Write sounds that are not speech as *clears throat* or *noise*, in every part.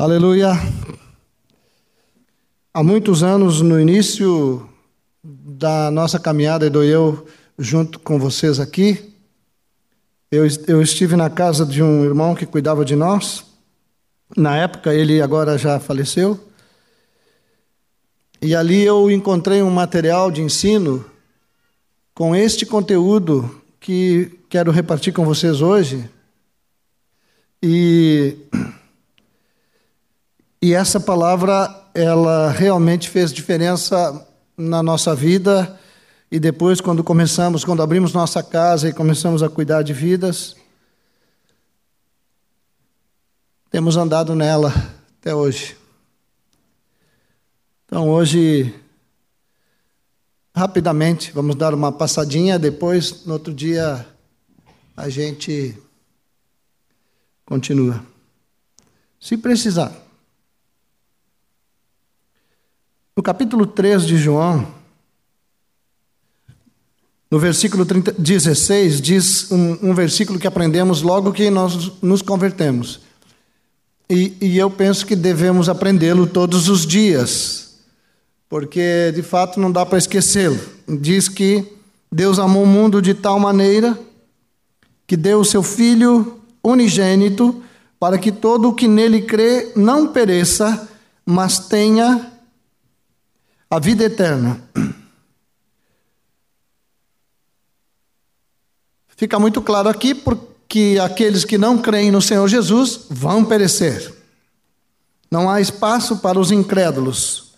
Aleluia. Há muitos anos, no início da nossa caminhada, e do eu junto com vocês aqui, eu, eu estive na casa de um irmão que cuidava de nós. Na época, ele agora já faleceu. E ali eu encontrei um material de ensino com este conteúdo que quero repartir com vocês hoje. E e essa palavra, ela realmente fez diferença na nossa vida. E depois, quando começamos, quando abrimos nossa casa e começamos a cuidar de vidas, temos andado nela até hoje. Então, hoje, rapidamente, vamos dar uma passadinha. Depois, no outro dia, a gente continua. Se precisar. No capítulo 3 de João, no versículo 30, 16, diz um, um, versículo que aprendemos logo que nós nos convertemos. E, e eu penso que devemos aprendê-lo todos os dias, porque de fato não dá para esquecê-lo. Diz que Deus amou o mundo de tal maneira que deu o seu Filho unigênito para que todo o que nele crê não pereça, mas tenha a vida eterna. Fica muito claro aqui porque aqueles que não creem no Senhor Jesus vão perecer. Não há espaço para os incrédulos.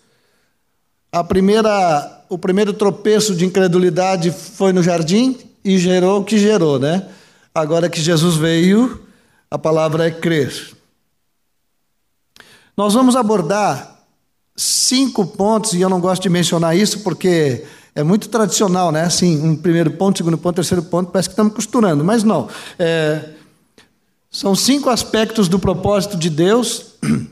A primeira, o primeiro tropeço de incredulidade foi no jardim e gerou o que gerou, né? Agora que Jesus veio, a palavra é crer. Nós vamos abordar cinco pontos, e eu não gosto de mencionar isso porque é muito tradicional, né? Assim, um primeiro ponto, segundo ponto, terceiro ponto, parece que estamos costurando, mas não. É, são cinco aspectos do propósito de Deus *clears throat*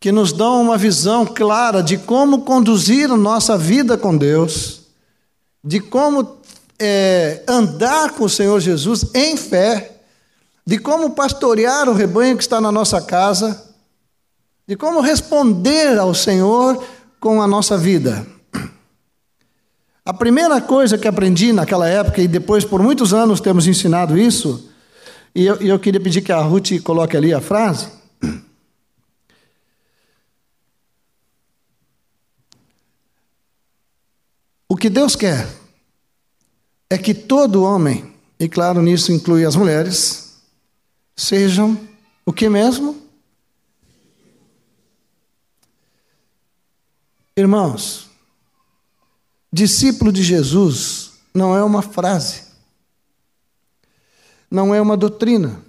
que nos dão uma visão clara de como conduzir a nossa vida com Deus, de como é, andar com o Senhor Jesus em fé, de como pastorear o rebanho que está na nossa casa de como responder ao Senhor com a nossa vida. A primeira coisa que aprendi naquela época, e depois por muitos anos temos ensinado isso, e eu, eu queria pedir que a Ruth coloque ali a frase. O que Deus quer é que todo homem, e claro, nisso inclui as mulheres, sejam o que mesmo? Irmãos, discípulo de Jesus não é uma frase, não é uma doutrina,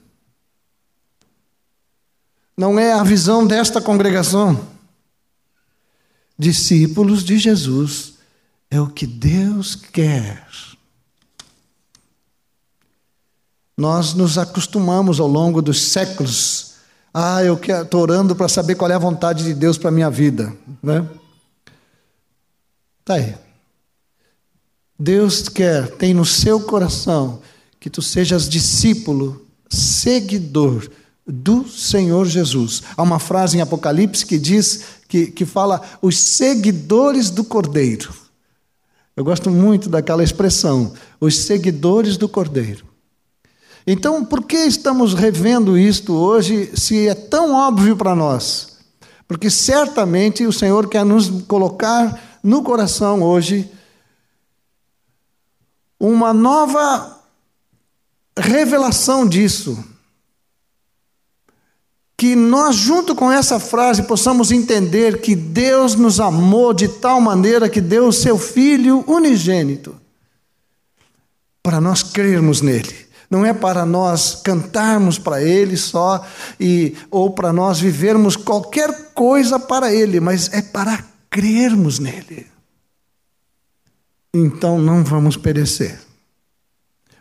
não é a visão desta congregação. Discípulos de Jesus é o que Deus quer. Nós nos acostumamos ao longo dos séculos. Ah, eu estou orando para saber qual é a vontade de Deus para a minha vida. Né? Está aí. Deus quer, tem no seu coração, que tu sejas discípulo, seguidor do Senhor Jesus. Há uma frase em Apocalipse que diz, que, que fala, os seguidores do Cordeiro. Eu gosto muito daquela expressão, os seguidores do Cordeiro. Então, por que estamos revendo isto hoje, se é tão óbvio para nós? Porque certamente o Senhor quer nos colocar no coração hoje uma nova revelação disso. Que nós, junto com essa frase, possamos entender que Deus nos amou de tal maneira que deu o seu Filho unigênito para nós crermos nele. Não é para nós cantarmos para Ele só e ou para nós vivermos qualquer coisa para Ele, mas é para crermos nele, então não vamos perecer.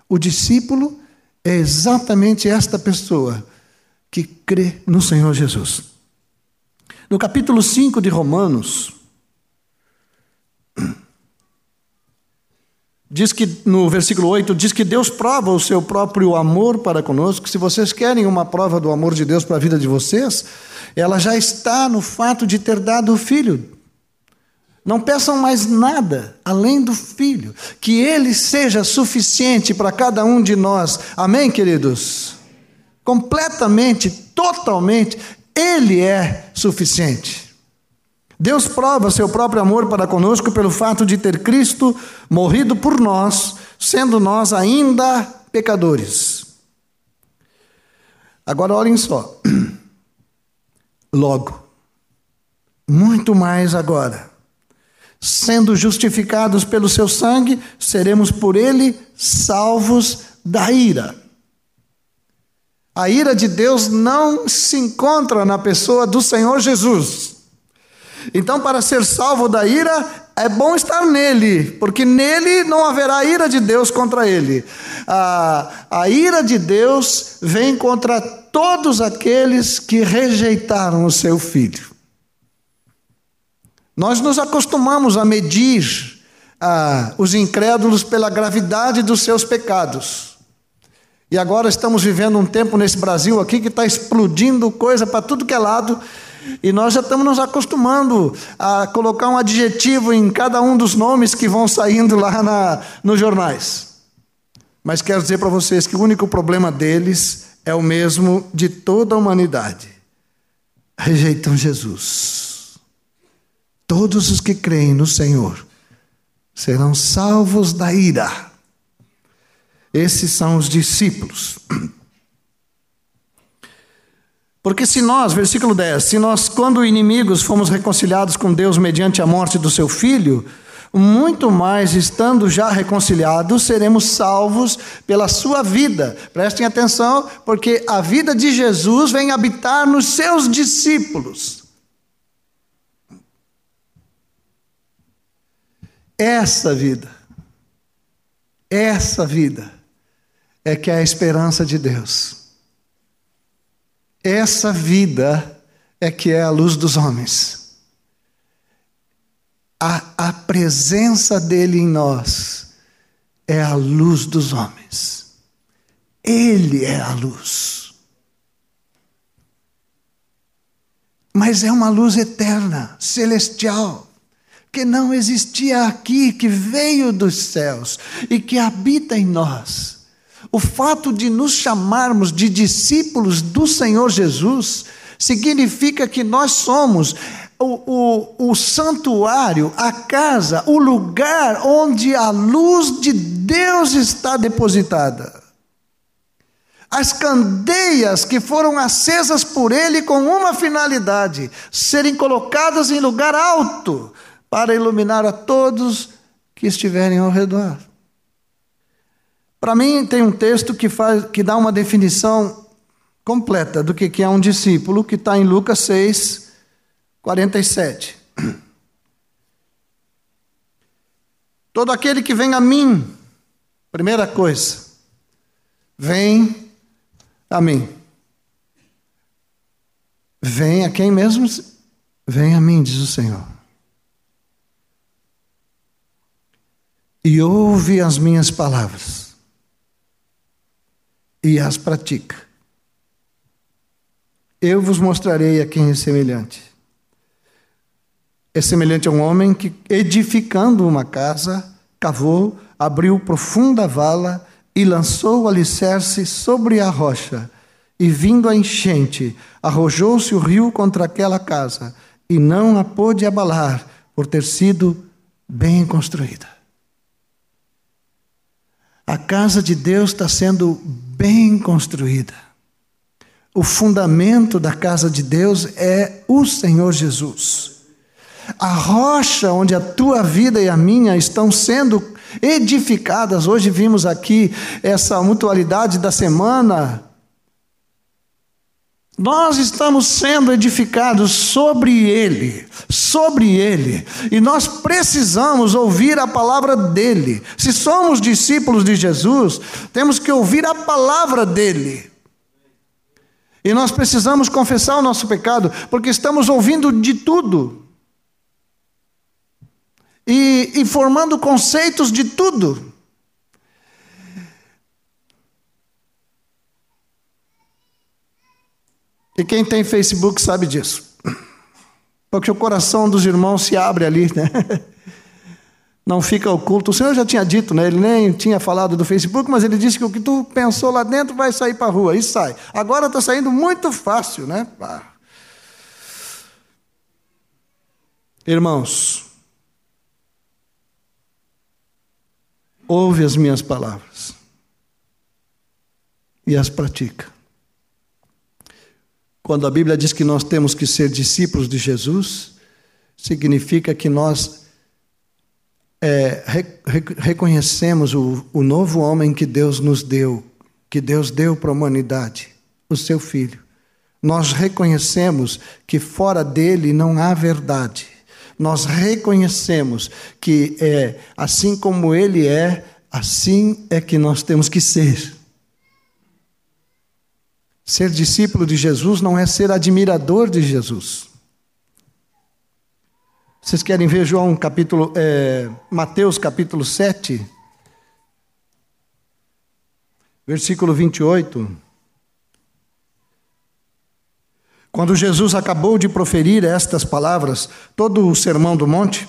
O discípulo é exatamente esta pessoa que crê no Senhor Jesus. No capítulo 5 de Romanos, diz que no versículo 8 diz que Deus prova o seu próprio amor para conosco. Se vocês querem uma prova do amor de Deus para a vida de vocês, ela já está no fato de ter dado o filho. Não peçam mais nada além do filho, que ele seja suficiente para cada um de nós. Amém, queridos? Completamente, totalmente, ele é suficiente. Deus prova seu próprio amor para conosco pelo fato de ter Cristo morrido por nós, sendo nós ainda pecadores. Agora olhem só. *clears throat* Logo, muito mais agora, sendo justificados pelo seu sangue, seremos por ele salvos da ira. A ira de Deus não se encontra na pessoa do Senhor Jesus. Então, para ser salvo da ira, é bom estar nele, porque nele não haverá ira de Deus contra ele. A, a ira de Deus vem contra todos aqueles que rejeitaram o seu filho. Nós nos acostumamos a medir ah, os incrédulos pela gravidade dos seus pecados. E agora estamos vivendo um tempo nesse Brasil aqui que está explodindo coisa para tudo que é lado. E nós já estamos nos acostumando a colocar um adjetivo em cada um dos nomes que vão saindo lá na, nos jornais. Mas quero dizer para vocês que o único problema deles é o mesmo de toda a humanidade: rejeitam Jesus. Todos os que creem no Senhor serão salvos da ira. Esses são os discípulos. Porque se nós, versículo 10, se nós, quando inimigos, fomos reconciliados com Deus mediante a morte do seu filho, muito mais estando já reconciliados, seremos salvos pela sua vida. Prestem atenção, porque a vida de Jesus vem habitar nos seus discípulos. Essa vida, essa vida é que é a esperança de Deus. Essa vida é que é a luz dos homens. A, a presença dele em nós é a luz dos homens. Ele é a luz. Mas é uma luz eterna, celestial, que não existia aqui, que veio dos céus e que habita em nós. O fato de nos chamarmos de discípulos do Senhor Jesus significa que nós somos o, o, o, santuário, a casa, o lugar onde a luz de Deus está depositada. As candeias que foram acesas por Ele com uma finalidade: serem colocadas em lugar alto para iluminar a todos que estiverem ao redor. Para mim, tem um texto que, faz, que dá uma definição completa do que é um discípulo, que está em Lucas 6, 47. Todo aquele que vem a mim, primeira coisa, vem a mim. Vem a quem mesmo? Vem a mim, diz o Senhor. E ouve as minhas palavras e as pratica. Eu vos mostrarei a quem é semelhante. É semelhante a um homem que, edificando uma casa, cavou, abriu profunda vala e lançou o alicerce sobre a rocha. E vindo a enchente, arrojou-se o rio contra aquela casa, e não a pôde abalar, por ter sido bem construída. A casa de Deus está sendo bem construída. O fundamento da casa de Deus é o Senhor Jesus. A rocha onde a tua vida e a minha estão sendo edificadas. Hoje vimos aqui essa mutualidade da semana nós estamos sendo edificados sobre Ele, sobre Ele, e nós precisamos ouvir a palavra dEle. Se somos discípulos de Jesus, temos que ouvir a palavra dEle. E nós precisamos confessar o nosso pecado, porque estamos ouvindo de tudo, e, e formando conceitos de tudo. E quem tem Facebook sabe disso. Porque o coração dos irmãos se abre ali, né? *laughs* Não fica oculto. O Senhor já tinha dito, né? Ele nem tinha falado do Facebook, mas ele disse que o que tu pensou lá dentro vai sair para a rua. E sai. Agora está saindo muito fácil, né? Irmãos, ouve as minhas palavras e as pratica. Quando a Bíblia diz que nós temos que ser discípulos de Jesus, significa que nós é, re, reconhecemos o, o novo homem que Deus nos deu, que Deus deu para a humanidade, o seu Filho. Nós reconhecemos que fora dele não há verdade. Nós reconhecemos que é assim como ele é, assim é que nós temos que ser. Ser discípulo de Jesus não é ser admirador de Jesus. Vocês querem ver João capítulo, é, Mateus capítulo 7, versículo 28. Quando Jesus acabou de proferir estas palavras, todo o sermão do monte,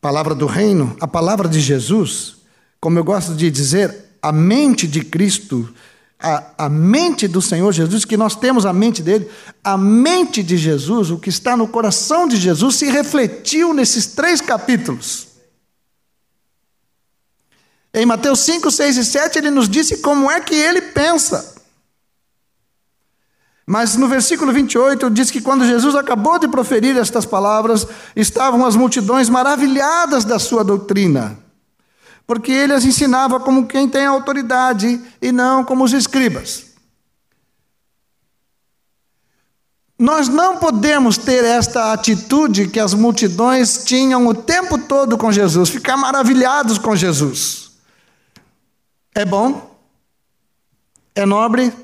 palavra do reino, a palavra de Jesus, como eu gosto de dizer, a mente de Cristo a, a mente do Senhor Jesus, que nós temos a mente dele, a mente de Jesus, o que está no coração de Jesus, se refletiu nesses três capítulos. Em Mateus 5, 6 e 7, ele nos disse como é que ele pensa. Mas no versículo 28 diz que quando Jesus acabou de proferir estas palavras, estavam as multidões maravilhadas da sua doutrina porque ele as ensinava como quem tem autoridade e não como os escribas. Nós não podemos ter esta atitude que as multidões tinham o tempo todo com Jesus, ficar maravilhados com Jesus. É bom, é nobre,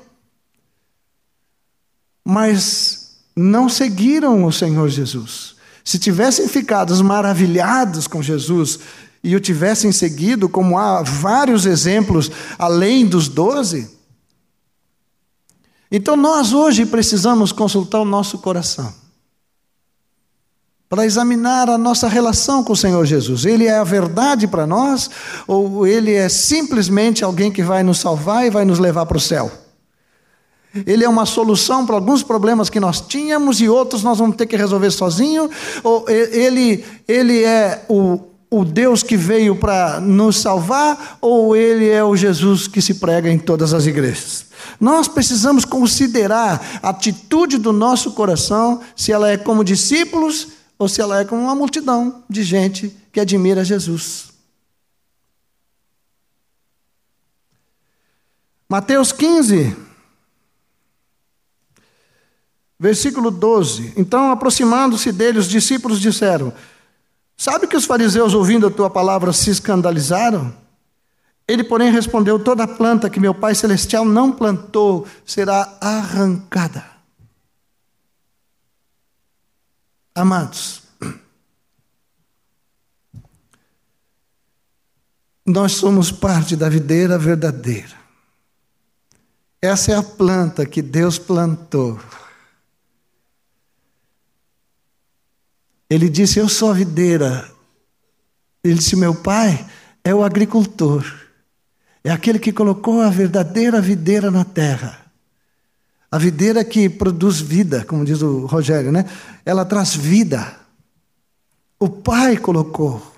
mas não seguiram o Senhor Jesus. Se tivessem ficado maravilhados com Jesus e o tivessem seguido, como há vários exemplos além dos doze, então nós hoje precisamos consultar o nosso coração para examinar a nossa relação com o Senhor Jesus. Ele é a verdade para nós ou ele é simplesmente alguém que vai nos salvar e vai nos levar para o céu? Ele é uma solução para alguns problemas que nós tínhamos e outros nós vamos ter que resolver sozinho, ou ele, ele é o, o Deus que veio para nos salvar ou ele é o Jesus que se prega em todas as igrejas? Nós precisamos considerar a atitude do nosso coração, se ela é como discípulos ou se ela é como uma multidão de gente que admira Jesus. Mateus 15, versículo 12. Então, aproximando-se dele, os discípulos disseram: Sabe que os fariseus, ouvindo a tua palavra, se escandalizaram? Ele, porém, respondeu: Toda planta que meu Pai Celestial não plantou será arrancada. Amados, nós somos parte da videira verdadeira. Essa é a planta que Deus plantou. Ele disse: Eu sou a videira. Ele disse: Meu pai é o agricultor. É aquele que colocou a verdadeira videira na terra. A videira que produz vida, como diz o Rogério, né? Ela traz vida. O pai colocou.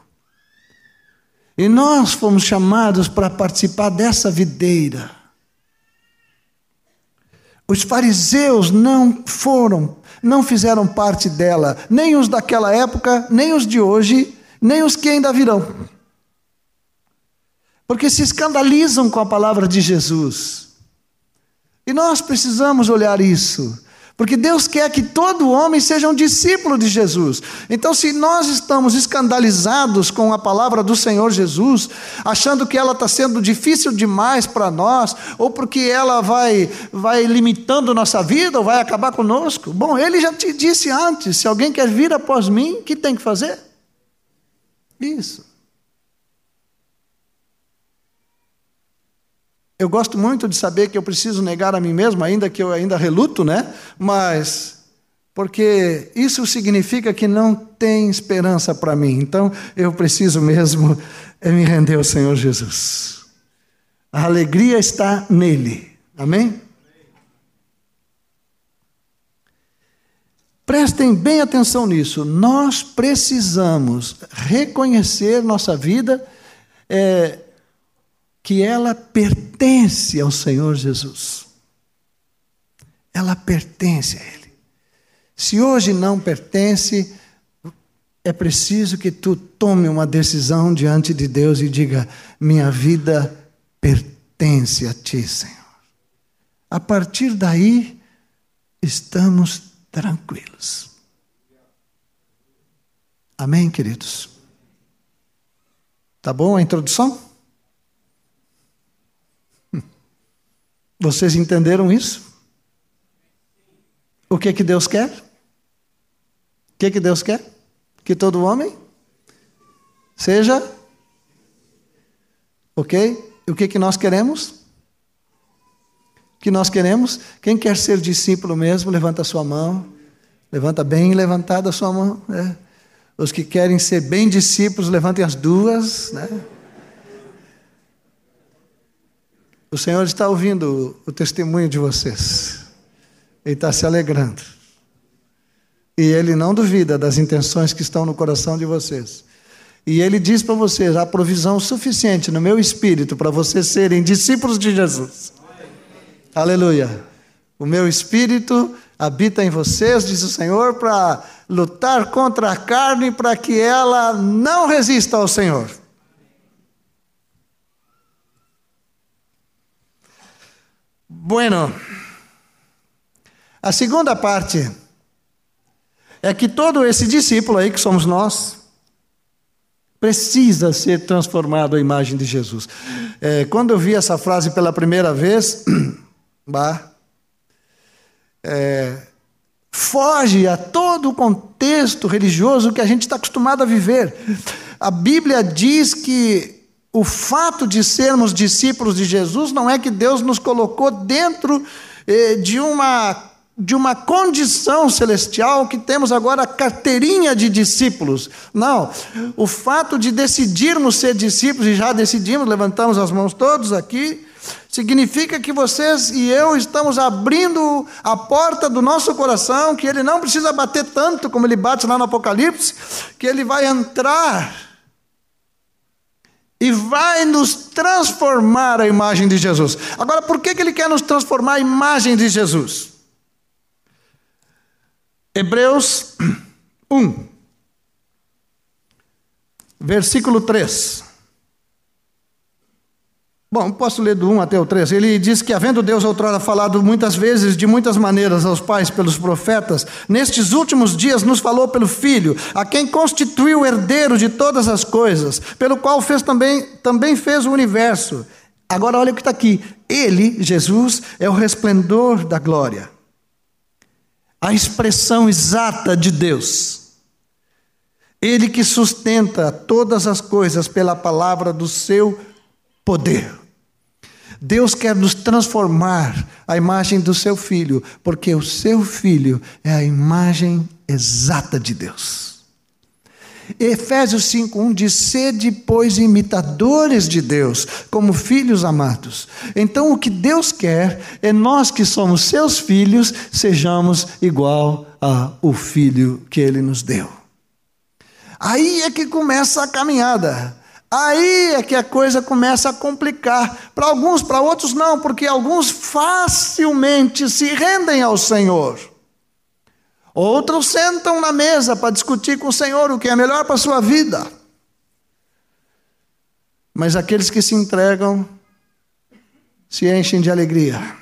E nós fomos chamados para participar dessa videira. Os fariseus não foram não fizeram parte dela, nem os daquela época, nem os de hoje, nem os que ainda virão. Porque se escandalizam com a palavra de Jesus. E nós precisamos olhar isso. Porque Deus quer que todo homem seja um discípulo de Jesus. Então, se nós estamos escandalizados com a palavra do Senhor Jesus, achando que ela está sendo difícil demais para nós, ou porque ela vai, vai limitando nossa vida, ou vai acabar conosco, bom, ele já te disse antes: se alguém quer vir após mim, o que tem que fazer? Isso. Eu gosto muito de saber que eu preciso negar a mim mesmo, ainda que eu ainda reluto, né? Mas porque isso significa que não tem esperança para mim. Então eu preciso mesmo é me render ao Senhor Jesus. A alegria está nele. Amém? Prestem bem atenção nisso. Nós precisamos reconhecer nossa vida é, que ela pertence ao Senhor Jesus. Ela pertence a Ele. Se hoje não pertence, é preciso que tu tome uma decisão diante de Deus e diga: minha vida pertence a ti, Senhor. A partir daí, estamos tranquilos. Amém, queridos? Tá bom a introdução? Vocês entenderam isso? O que que Deus quer? O que que Deus quer? Que todo homem seja OK? O que que nós queremos? que nós queremos? Quem quer ser discípulo mesmo, levanta a sua mão. Levanta bem levantada a sua mão. Né? Os que querem ser bem discípulos, levantem as duas. Né? O Senhor está ouvindo o testemunho de vocês. Ele está se alegrando. E Ele não duvida das intenções que estão no coração de vocês. E Ele diz para vocês: há provisão suficiente no meu espírito para vocês serem discípulos de Jesus. Aleluia. O meu espírito habita em vocês, diz o Senhor, para lutar contra a carne, para que ela não resista ao Senhor. Bueno, a segunda parte é que todo esse discípulo aí, que somos nós, precisa ser transformado à imagem de Jesus. É, quando eu vi essa frase pela primeira vez, *clears throat* Bah. É, foge a todo o contexto religioso que a gente está acostumado a viver. A Bíblia diz que o fato de sermos discípulos de Jesus não é que Deus nos colocou dentro eh, de uma de uma condição celestial que temos agora a carteirinha de discípulos. Não. O fato de decidirmos ser discípulos, e já decidimos, levantamos as mãos todos aqui, significa que vocês e eu estamos abrindo a porta do nosso coração, que ele não precisa bater tanto como ele bate lá no Apocalipse, que ele vai entrar e vai nos transformar a imagem de Jesus. Agora, por que, que ele quer nos transformar a imagem de Jesus? Hebreus 1, *clears throat* versículo 3. Bom, posso ler do 1 até o 3. Ele diz que, havendo Deus outrora falado muitas vezes, de muitas maneiras, aos pais pelos profetas, nestes últimos dias nos falou pelo Filho, a quem constituiu o herdeiro de todas as coisas, pelo qual fez também, também fez o universo. Agora, olha o que está aqui. Ele, Jesus, é o resplendor da glória, a expressão exata de Deus. Ele que sustenta todas as coisas pela palavra do seu poder. Deus quer nos transformar a imagem do seu filho, porque o seu filho é a imagem exata de Deus. Efésios 5:1 diz: "Sede, pois, imitadores de Deus, como filhos amados". Então, o que Deus quer é nós que somos seus filhos, sejamos igual ao filho que ele nos deu. Aí é que começa a caminhada. Aí é que a coisa começa a complicar. Para alguns, para outros não, porque alguns facilmente se rendem ao Senhor. Outros sentam na mesa para discutir com o Senhor o que é melhor para a sua vida. Mas aqueles que se entregam se enchem de alegria.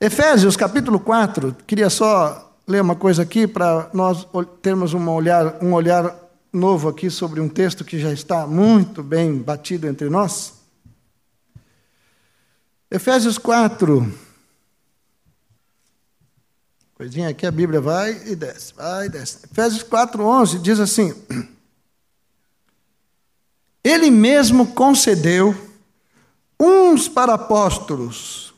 Efésios capítulo 4, queria só ler uma coisa aqui para nós termos um olhar, um olhar novo aqui sobre um texto que já está muito bem batido entre nós. Efésios 4. Coisinha aqui, a Bíblia vai e desce, vai e desce. Efésios 4, 11 diz assim: Ele mesmo concedeu uns para apóstolos,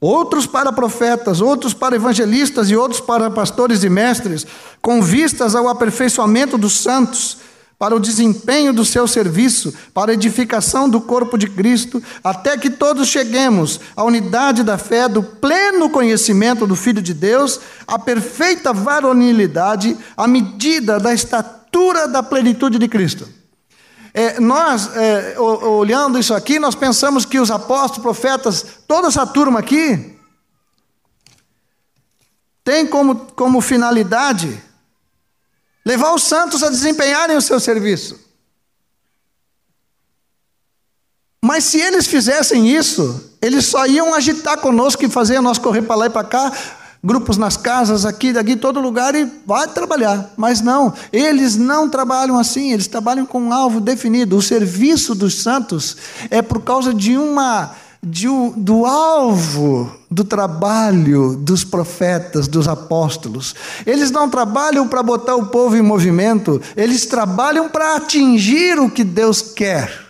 outros para profetas, outros para evangelistas e outros para pastores e mestres, com vistas ao aperfeiçoamento dos santos para o desempenho do seu serviço, para a edificação do corpo de Cristo, até que todos cheguemos à unidade da fé, do pleno conhecimento do Filho de Deus, à perfeita varonilidade, à medida da estatura da plenitude de Cristo. É, nós, é, olhando isso aqui, nós pensamos que os apóstolos, profetas, toda essa turma aqui, tem como, como finalidade levar os santos a desempenharem o seu serviço. Mas se eles fizessem isso, eles só iam agitar conosco e fazer nós correr para lá e para cá, grupos nas casas, aqui, daqui, todo lugar e vai trabalhar. Mas não, eles não trabalham assim, eles trabalham com um alvo definido. O serviço dos santos é por causa de uma de, do alvo do trabalho dos profetas, dos apóstolos. Eles não trabalham para botar o povo em movimento, eles trabalham para atingir o que Deus quer.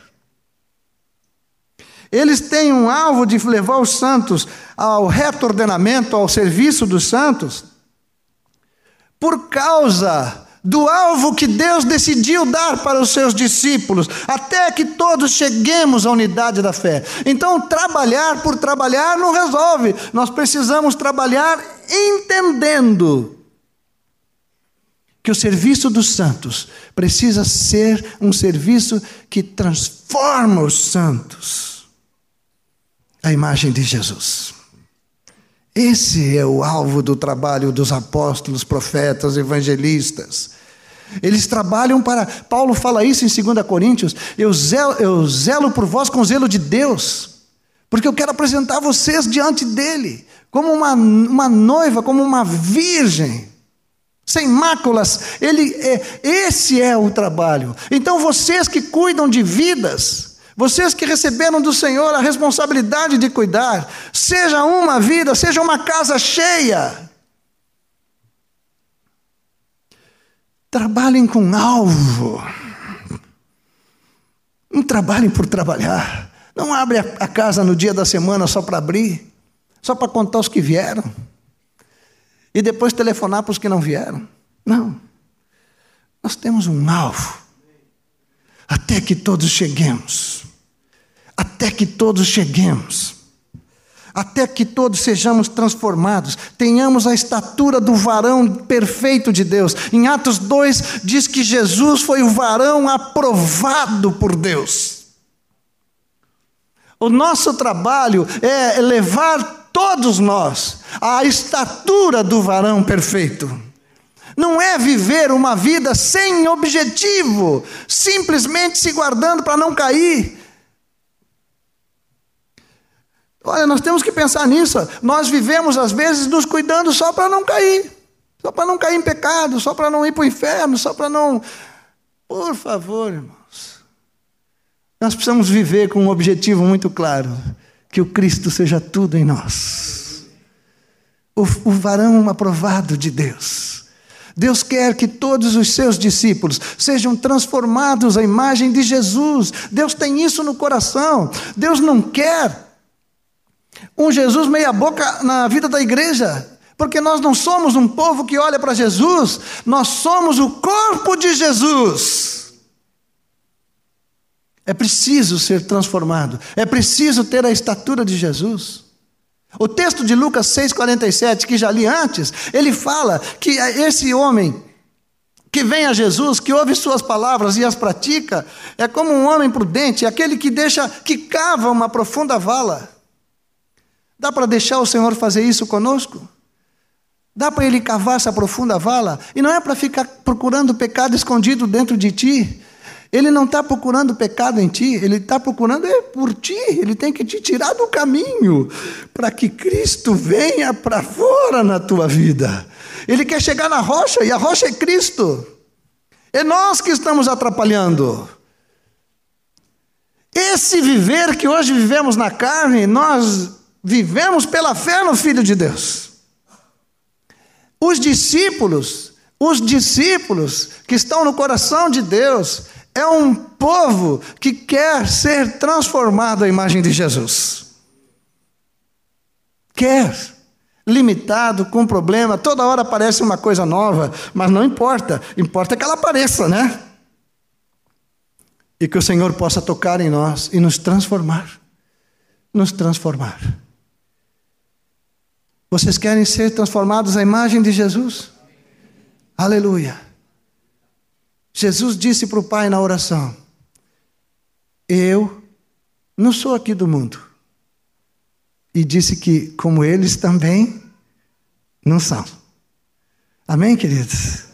Eles têm um alvo de levar os santos ao reto ordenamento, ao serviço dos santos, por causa do alvo que Deus decidiu dar para os seus discípulos, até que todos cheguemos à unidade da fé. Então, trabalhar por trabalhar não resolve, nós precisamos trabalhar entendendo que o serviço dos santos precisa ser um serviço que transforma os santos à imagem de Jesus. Esse é o alvo do trabalho dos apóstolos, profetas, evangelistas. Eles trabalham para. Paulo fala isso em 2 Coríntios. Eu zelo, eu zelo por vós com zelo de Deus, porque eu quero apresentar vocês diante dele, como uma, uma noiva, como uma virgem, sem máculas. Ele é, esse é o trabalho. Então vocês que cuidam de vidas, vocês que receberam do Senhor a responsabilidade de cuidar, seja uma vida, seja uma casa cheia. Trabalhem com alvo. Não trabalhem por trabalhar. Não abre a casa no dia da semana só para abrir, só para contar os que vieram. E depois telefonar para os que não vieram. Não. Nós temos um alvo. Até que todos cheguemos até que todos cheguemos, até que todos sejamos transformados, tenhamos a estatura do varão perfeito de Deus. Em Atos 2 diz que Jesus foi o varão aprovado por Deus. O nosso trabalho é levar todos nós à estatura do varão perfeito. Não é viver uma vida sem objetivo, simplesmente se guardando para não cair, Olha, nós temos que pensar nisso. Nós vivemos, às vezes, nos cuidando só para não cair, só para não cair em pecado, só para não ir para o inferno, só para não. Por favor, irmãos. Nós precisamos viver com um objetivo muito claro: que o Cristo seja tudo em nós. O, o varão aprovado de Deus. Deus quer que todos os seus discípulos sejam transformados à imagem de Jesus. Deus tem isso no coração. Deus não quer um Jesus meia-boca na vida da igreja, porque nós não somos um povo que olha para Jesus, nós somos o corpo de Jesus. É preciso ser transformado, é preciso ter a estatura de Jesus. O texto de Lucas 6,47, que já li antes, ele fala que esse homem que vem a Jesus, que ouve suas palavras e as pratica, é como um homem prudente, aquele que deixa, que cava uma profunda vala. Dá para deixar o Senhor fazer isso conosco? Dá para Ele cavar essa profunda vala? E não é para ficar procurando pecado escondido dentro de ti. Ele não está procurando pecado em ti, ele está procurando é por ti, ele tem que te tirar do caminho, para que Cristo venha para fora na tua vida. Ele quer chegar na rocha, e a rocha é Cristo. É nós que estamos atrapalhando. Esse viver que hoje vivemos na carne, nós Vivemos pela fé no Filho de Deus. Os discípulos, os discípulos que estão no coração de Deus, é um povo que quer ser transformado à imagem de Jesus. Quer. Limitado, com problema, toda hora aparece uma coisa nova, mas não importa, importa que ela apareça, né? E que o Senhor possa tocar em nós e nos transformar. Nos transformar. Vocês querem ser transformados à imagem de Jesus? Aleluia. Jesus disse para o Pai na oração: Eu não sou aqui do mundo. E disse que, como eles também, não são. Amém, queridos?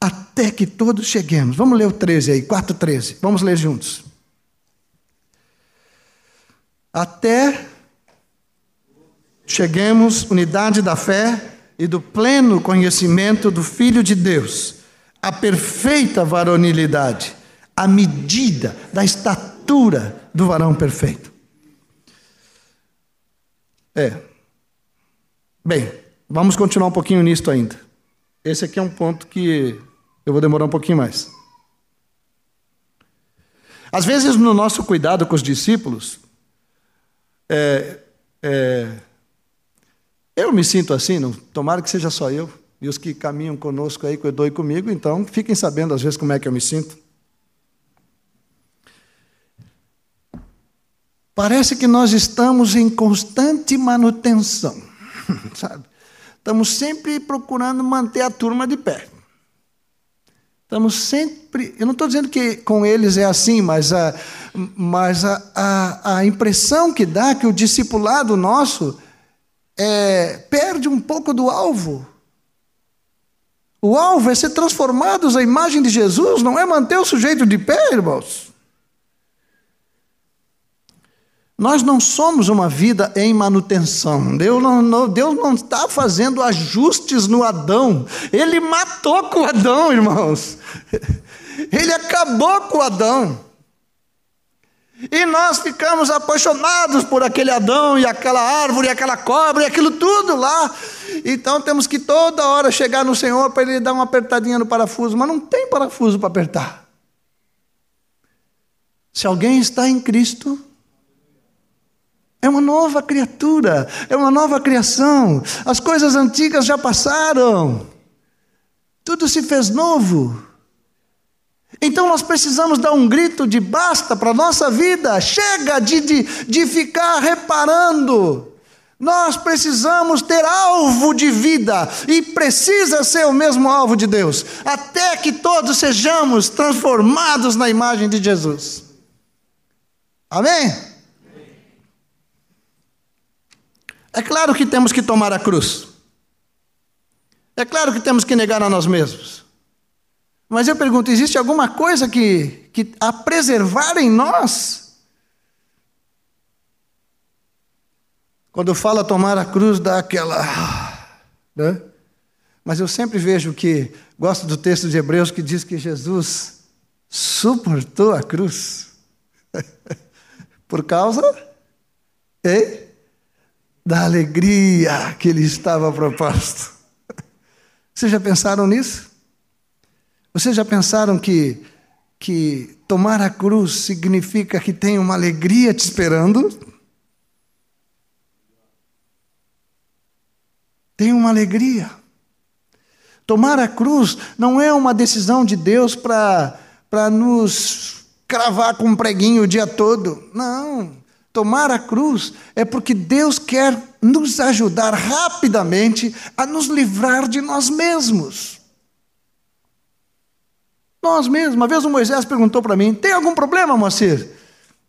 Até que todos cheguemos. Vamos ler o 13 aí, 4,13. Vamos ler juntos. Até cheguemos unidade da fé e do pleno conhecimento do Filho de Deus, a perfeita varonilidade, a medida da estatura do varão perfeito. É. Bem, vamos continuar um pouquinho nisto ainda. Esse aqui é um ponto que eu vou demorar um pouquinho mais. Às vezes, no nosso cuidado com os discípulos, é, é, eu me sinto assim, não, tomara que seja só eu, e os que caminham conosco aí, cuidou e comigo, então fiquem sabendo às vezes como é que eu me sinto. Parece que nós estamos em constante manutenção, *laughs* sabe? Estamos sempre procurando manter a turma de pé. Estamos sempre. Eu não estou dizendo que com eles é assim, mas, a, mas a, a, a impressão que dá que o discipulado nosso é, perde um pouco do alvo. O alvo é ser transformados à imagem de Jesus, não é manter o sujeito de pé, irmãos. Nós não somos uma vida em manutenção. Deus não, não, Deus não está fazendo ajustes no Adão. Ele matou com Adão, irmãos. *laughs* Ele acabou com Adão. E nós ficamos apaixonados por aquele Adão e aquela árvore, e aquela cobra e aquilo tudo lá. Então temos que toda hora chegar no Senhor para Ele dar uma apertadinha no parafuso, mas não tem parafuso para apertar. Se alguém está em Cristo, é uma nova criatura, é uma nova criação. As coisas antigas já passaram, tudo se fez novo. Então nós precisamos dar um grito de basta para a nossa vida, chega de, de, de ficar reparando. Nós precisamos ter alvo de vida e precisa ser o mesmo alvo de Deus, até que todos sejamos transformados na imagem de Jesus. Amém? É claro que temos que tomar a cruz. É claro que temos que negar a nós mesmos. Mas eu pergunto: existe alguma coisa que, que a preservar em nós? Quando fala tomar a cruz, dá aquela. Né? Mas eu sempre vejo que, gosto do texto de Hebreus que diz que Jesus suportou a cruz. *laughs* Por causa hein? da alegria que lhe estava proposto. *laughs* Vocês já pensaram nisso? Vocês já pensaram que, que tomar a cruz significa que tem uma alegria te esperando? Tem uma alegria. Tomar a cruz não é uma decisão de Deus para nos cravar com um preguinho o dia todo. Não. Tomar a cruz é porque Deus quer nos ajudar rapidamente a nos livrar de nós mesmos. Nós mesmos. Uma vez o Moisés perguntou para mim: tem algum problema, Moacir?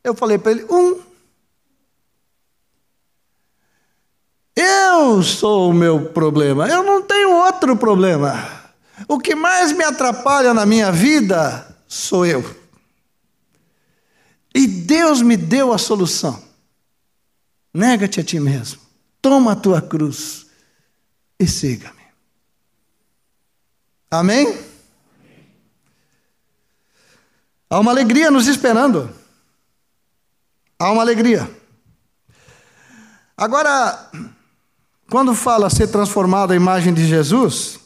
Eu falei para ele: um. Eu sou o meu problema, eu não tenho outro problema. O que mais me atrapalha na minha vida sou eu. E Deus me deu a solução. Nega-te a ti mesmo, toma a tua cruz e siga-me. Amém? Há uma alegria nos esperando. Há uma alegria. Agora, quando fala ser transformado à imagem de Jesus,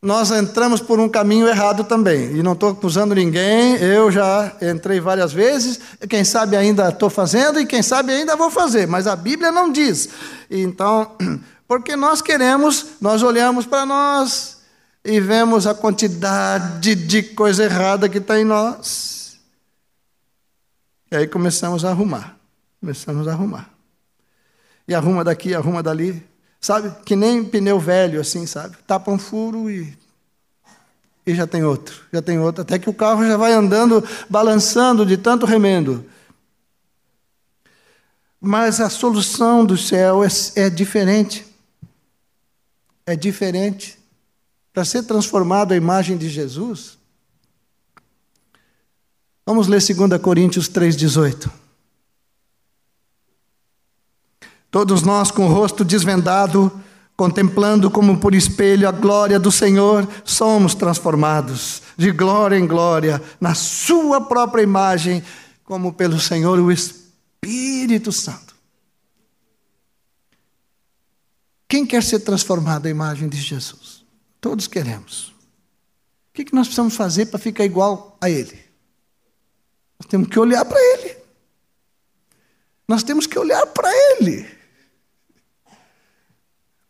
nós entramos por um caminho errado também. E não estou acusando ninguém, eu já entrei várias vezes, quem sabe ainda estou fazendo e quem sabe ainda vou fazer, mas a Bíblia não diz. Então, *clears throat* porque nós queremos, nós olhamos para nós e vemos a quantidade de coisa errada que está em nós. E aí começamos a arrumar, começamos a arrumar. E arruma daqui, arruma dali. Sabe? Que nem pneu velho, assim, sabe? Tapa um furo e. E já tem outro, já tem outro. Até que o carro já vai andando, balançando de tanto remendo. Mas a solução do céu é, é diferente. É diferente. Para ser transformado à imagem de Jesus. Vamos ler 2 Coríntios 3,18. Todos nós com o rosto desvendado, contemplando como por espelho a glória do Senhor, somos transformados de glória em glória, na Sua própria imagem, como pelo Senhor o Espírito Santo. Quem quer ser transformado à imagem de Jesus? Todos queremos. O que nós precisamos fazer para ficar igual a Ele? Nós temos que olhar para Ele. Nós temos que olhar para Ele.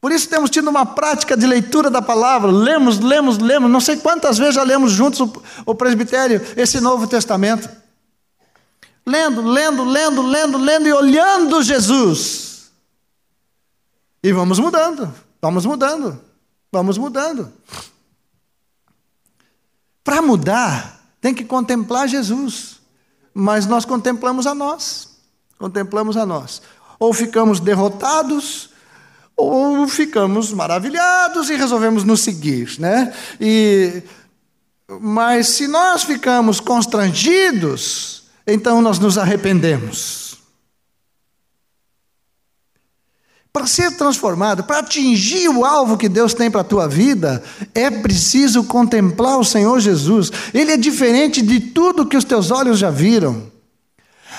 Por isso temos tido uma prática de leitura da palavra, lemos, lemos, lemos, não sei quantas vezes já lemos juntos o, o presbitério, esse Novo Testamento. Lendo, lendo, lendo, lendo, lendo e olhando Jesus. E vamos mudando, vamos mudando, vamos mudando. Para mudar, tem que contemplar Jesus. Mas nós contemplamos a nós. Contemplamos a nós. Ou ficamos derrotados, ou ficamos maravilhados e resolvemos nos seguir, né? E mas se nós ficamos constrangidos, então nós nos arrependemos. Para ser transformado, para atingir o alvo que Deus tem para a tua vida, é preciso contemplar o Senhor Jesus. Ele é diferente de tudo que os teus olhos já viram.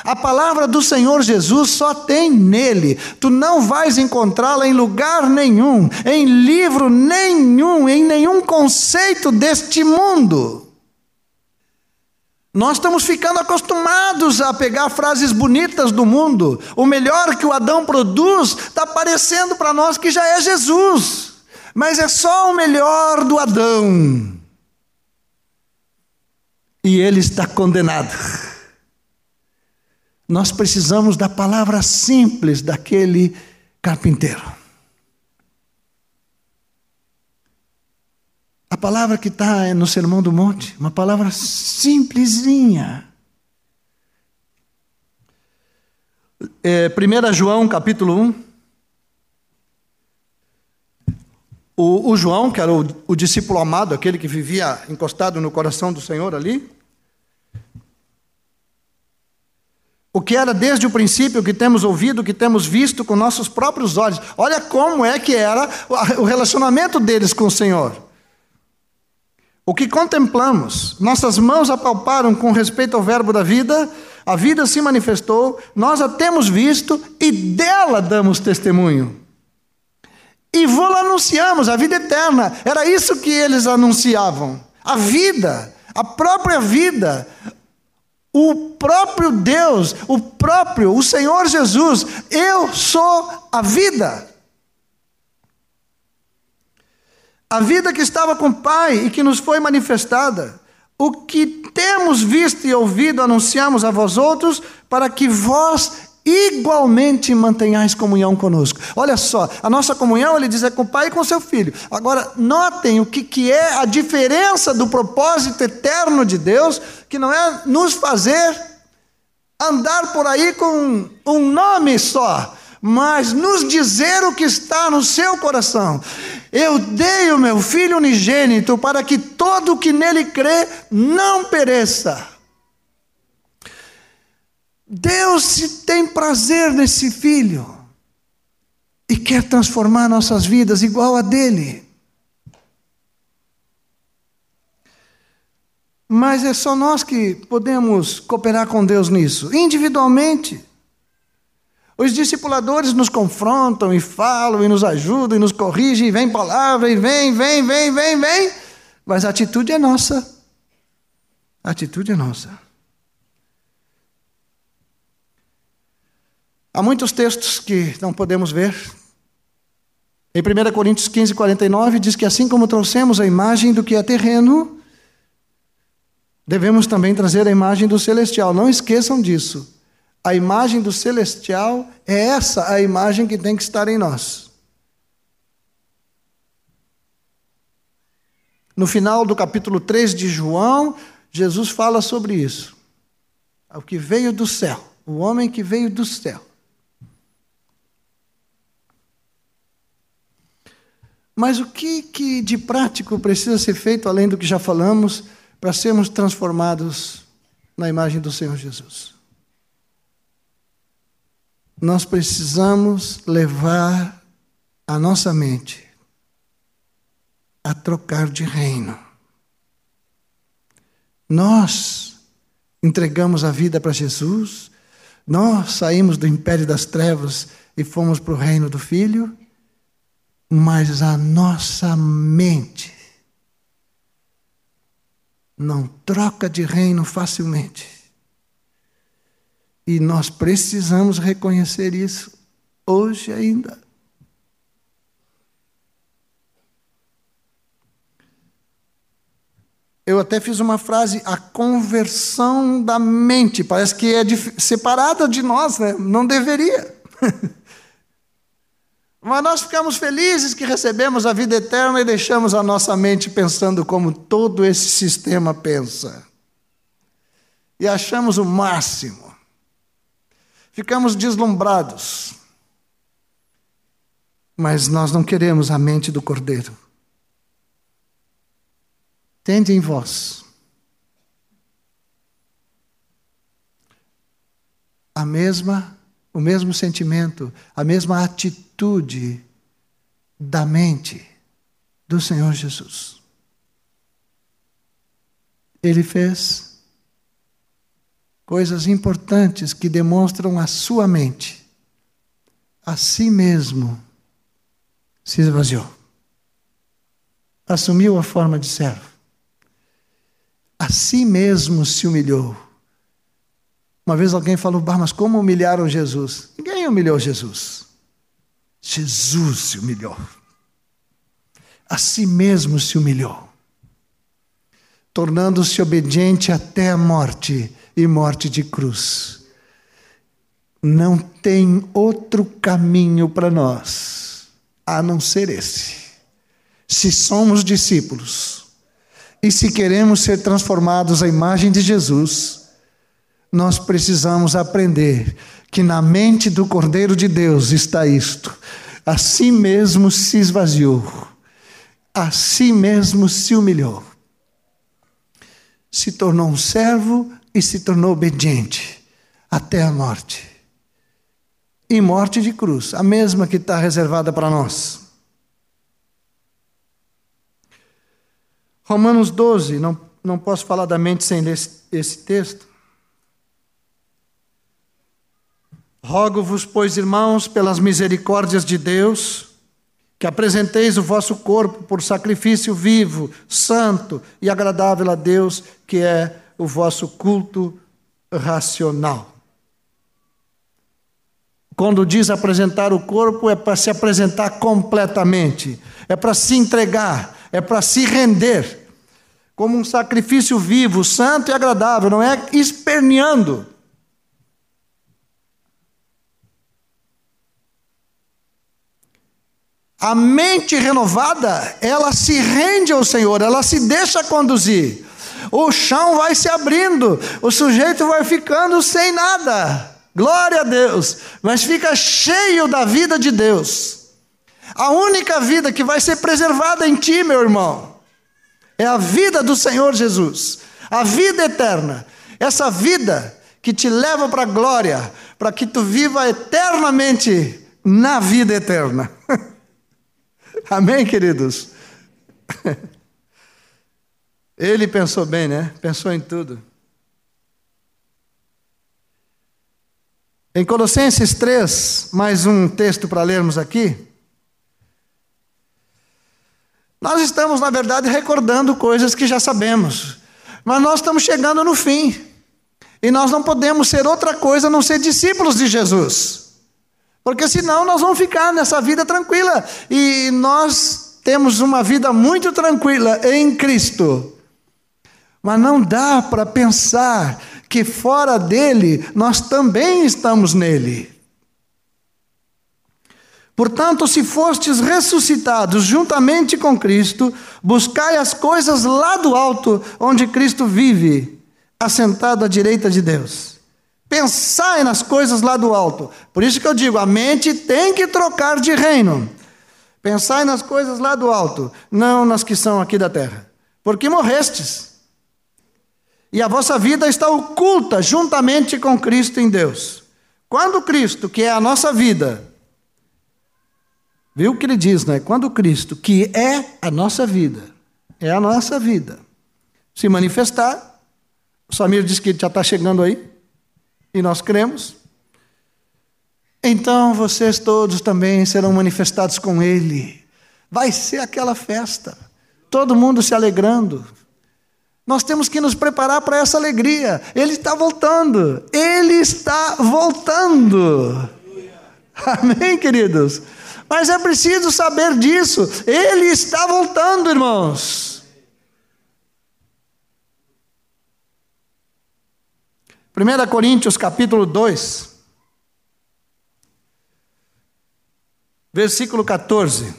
A palavra do Senhor Jesus só tem nele. Tu não vais encontrá-la em lugar nenhum, em livro nenhum, em nenhum conceito deste mundo. Nós estamos ficando acostumados a pegar frases bonitas do mundo. O melhor que o Adão produz está parecendo para nós que já é Jesus, mas é só o melhor do Adão. E ele está condenado. Nós precisamos da palavra simples daquele carpinteiro. A palavra que está no Sermão do Monte, uma palavra simplesinha. É, 1 João capítulo 1. O, o João, que era o, o discípulo amado, aquele que vivia encostado no coração do Senhor ali, O que era desde o princípio, o que temos ouvido, o que temos visto com nossos próprios olhos. Olha como é que era o relacionamento deles com o Senhor. O que contemplamos, nossas mãos apalparam com respeito ao Verbo da vida, a vida se manifestou, nós a temos visto e dela damos testemunho. E vou anunciamos a vida eterna. Era isso que eles anunciavam. A vida, a própria vida, o próprio Deus, o próprio, o Senhor Jesus, eu sou a vida. A vida que estava com o Pai e que nos foi manifestada. O que temos visto e ouvido, anunciamos a vós outros, para que vós igualmente mantenhais comunhão conosco. Olha só, a nossa comunhão, ele diz, é com o Pai e com o seu Filho. Agora, notem o que, que é a diferença do propósito eterno de Deus, que não é nos fazer andar por aí com um nome só, mas nos dizer o que está no seu coração. Eu dei o meu Filho unigênito para que todo que nele crê não pereça Deus tem prazer nesse filho e quer transformar nossas vidas igual a dele. Mas é só nós que podemos cooperar com Deus nisso, individualmente. Os discipuladores nos confrontam e falam e nos ajudam e nos corrigem, e vem palavra, e vem, vem, vem, vem, vem. Mas a atitude é nossa. A atitude é nossa. Há muitos textos que não podemos ver. Em 1 Coríntios 15, 49, diz que assim como trouxemos a imagem do que é terreno, devemos também trazer a imagem do celestial. Não esqueçam disso. A imagem do celestial é essa a imagem que tem que estar em nós. No final do capítulo 3 de João, Jesus fala sobre isso. O que veio do céu, o homem que veio do céu. Mas o que, que de prático precisa ser feito, além do que já falamos, para sermos transformados na imagem do Senhor Jesus? Nós precisamos levar a nossa mente a trocar de reino. Nós entregamos a vida para Jesus, nós saímos do império das trevas e fomos para o reino do Filho, mas a nossa mente não troca de reino facilmente. E nós precisamos reconhecer isso hoje ainda. Eu até fiz uma frase, a conversão da mente. Parece que é separada de nós, né? Não deveria. *laughs* Mas nós ficamos felizes que recebemos a vida eterna e deixamos a nossa mente pensando como todo esse sistema pensa. E achamos o máximo. Ficamos deslumbrados. Mas nós não queremos a mente do cordeiro. Tende em vós a mesma, o mesmo sentimento, a mesma atitude da mente do Senhor Jesus. Ele fez coisas importantes que demonstram a sua mente. A si mesmo se esvaziou. Assumiu a forma de servo a si mesmo se humilhou. Uma vez alguém falou, mas como humilharam Jesus? Ninguém humilhou Jesus. Jesus se humilhou. A si mesmo se humilhou, tornando-se obediente até a morte e morte de cruz. Não tem outro caminho para nós a não ser esse. Se somos discípulos, e se queremos ser transformados à imagem de Jesus, nós precisamos aprender que na mente do Cordeiro de Deus está isto: a si mesmo se esvaziou, a si mesmo se humilhou, se tornou um servo e se tornou obediente até a morte. E morte de cruz, a mesma que está reservada para nós. Romanos 12, não, não posso falar da mente sem ler esse, esse texto. Rogo-vos, pois, irmãos, pelas misericórdias de Deus, que apresenteis o vosso corpo por sacrifício vivo, santo e agradável a Deus, que é o vosso culto racional. Quando diz apresentar o corpo, é para se apresentar completamente, é para se entregar, é para se render como um sacrifício vivo, santo e agradável, não é esperneando. A mente renovada, ela se rende ao Senhor, ela se deixa conduzir. O chão vai se abrindo, o sujeito vai ficando sem nada. Glória a Deus, mas fica cheio da vida de Deus. A única vida que vai ser preservada em ti, meu irmão, é a vida do Senhor Jesus, a vida eterna. Essa vida que te leva para a glória, para que tu viva eternamente na vida eterna. *laughs* Amém, queridos? *laughs* Ele pensou bem, né? Pensou em tudo. Em Colossenses 3, mais um texto para lermos aqui. Nós estamos, na verdade, recordando coisas que já sabemos, mas nós estamos chegando no fim. E nós não podemos ser outra coisa a não ser discípulos de Jesus. Porque senão nós vamos ficar nessa vida tranquila. E nós temos uma vida muito tranquila em Cristo. Mas não dá para pensar que fora dele nós também estamos nele. Portanto, se fostes ressuscitados juntamente com Cristo, buscai as coisas lá do alto, onde Cristo vive, assentado à direita de Deus. Pensai nas coisas lá do alto. Por isso que eu digo, a mente tem que trocar de reino. Pensai nas coisas lá do alto, não nas que são aqui da terra. Porque morrestes. E a vossa vida está oculta juntamente com Cristo em Deus. Quando Cristo, que é a nossa vida, Viu o que ele diz, né? Quando Cristo, que é a nossa vida, é a nossa vida, se manifestar, o Samir disse que já está chegando aí, e nós cremos, então vocês todos também serão manifestados com Ele. Vai ser aquela festa, todo mundo se alegrando. Nós temos que nos preparar para essa alegria. Ele está voltando, Ele está voltando. Amém, queridos? Mas é preciso saber disso. Ele está voltando, irmãos. 1 Coríntios capítulo 2, versículo 14.